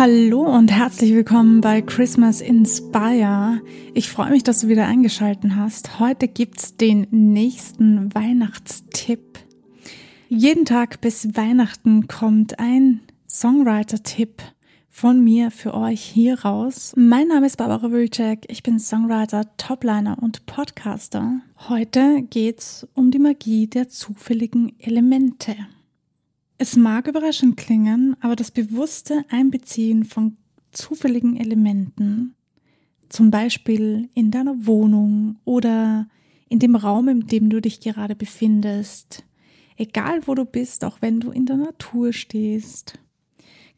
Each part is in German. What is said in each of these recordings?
Hallo und herzlich willkommen bei Christmas Inspire. Ich freue mich, dass du wieder eingeschalten hast. Heute gibt's den nächsten Weihnachtstipp. Jeden Tag bis Weihnachten kommt ein Songwriter-Tipp von mir für euch hier raus. Mein Name ist Barbara Wilczek. Ich bin Songwriter, Topliner und Podcaster. Heute geht's um die Magie der zufälligen Elemente. Es mag überraschend klingen, aber das bewusste Einbeziehen von zufälligen Elementen, zum Beispiel in deiner Wohnung oder in dem Raum, in dem du dich gerade befindest, egal wo du bist, auch wenn du in der Natur stehst,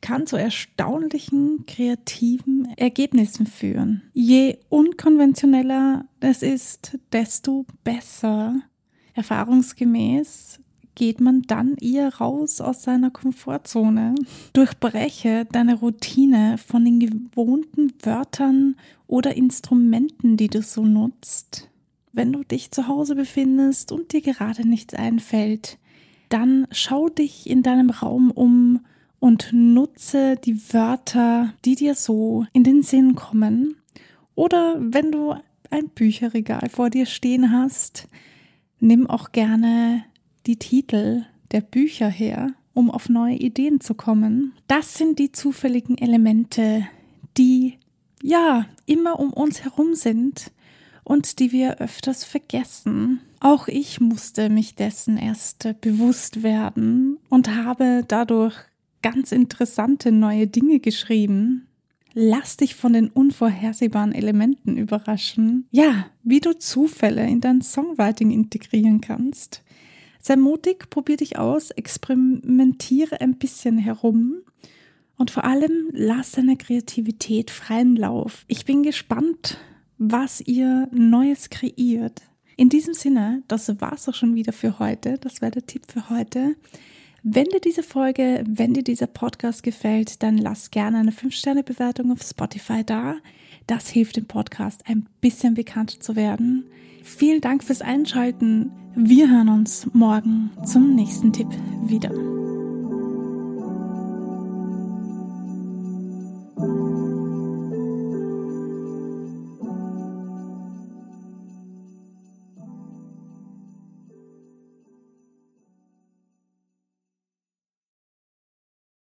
kann zu erstaunlichen kreativen Ergebnissen führen. Je unkonventioneller es ist, desto besser. Erfahrungsgemäß geht man dann eher raus aus seiner Komfortzone. Durchbreche deine Routine von den gewohnten Wörtern oder Instrumenten, die du so nutzt. Wenn du dich zu Hause befindest und dir gerade nichts einfällt, dann schau dich in deinem Raum um und nutze die Wörter, die dir so in den Sinn kommen. Oder wenn du ein Bücherregal vor dir stehen hast, nimm auch gerne die Titel der Bücher her, um auf neue Ideen zu kommen. Das sind die zufälligen Elemente, die ja immer um uns herum sind und die wir öfters vergessen. Auch ich musste mich dessen erst bewusst werden und habe dadurch ganz interessante neue Dinge geschrieben. Lass dich von den unvorhersehbaren Elementen überraschen. Ja, wie du Zufälle in dein Songwriting integrieren kannst. Sei mutig, probier dich aus, experimentiere ein bisschen herum und vor allem lass deine Kreativität freien Lauf. Ich bin gespannt, was ihr Neues kreiert. In diesem Sinne, das war's auch schon wieder für heute. Das wäre der Tipp für heute. Wenn dir diese Folge, wenn dir dieser Podcast gefällt, dann lass gerne eine 5-Sterne-Bewertung auf Spotify da. Das hilft dem Podcast ein bisschen bekannter zu werden. Vielen Dank fürs Einschalten. Wir hören uns morgen zum nächsten Tipp wieder.